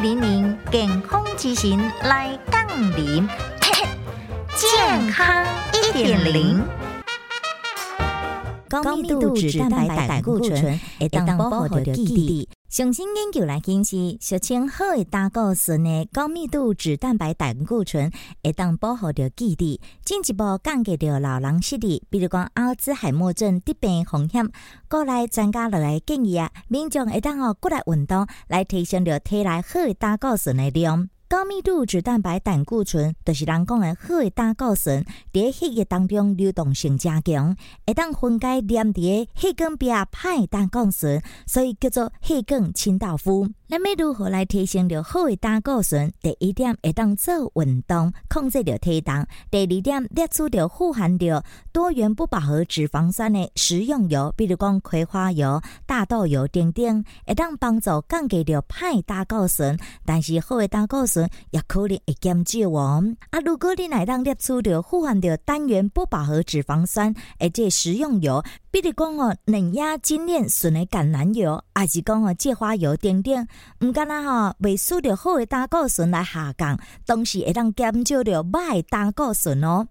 零零健康之行来杠铃，健康一点零。高密度脂蛋白胆固醇会当保护着记忆。上新研究来显示，俗称好的胆固醇的高密度脂蛋白胆固醇会当保护着记忆，进一步降低着老人视力，比如讲阿兹海默症疾病风险。过来专家落来建议啊，民众会当哦过来运动，来提升着体内好的胆固醇的量。高密度脂蛋白胆固醇，就是人讲的好的胆固醇，在血液当中流动性加强，会当分解黏在血管壁歹胆固醇，所以叫做血管清道夫。咱要如何来提升着好的胆固醇？第一点会当做运动，控制着体重；第二点列出着富含着多元不饱和脂肪酸的食用油，比如讲葵花油、大豆油等等，会当帮助降低着歹胆固醇。但是好的胆固醇也可能会减少哦。啊，如果你来当列出着富含着单元不饱和脂肪酸，而这食用油，比如讲哦嫩芽精炼纯的橄榄油，还是讲哦芥花油等等。毋干那吼，未输着好诶胆固醇来下降，同时会当减少着歹胆固醇哦。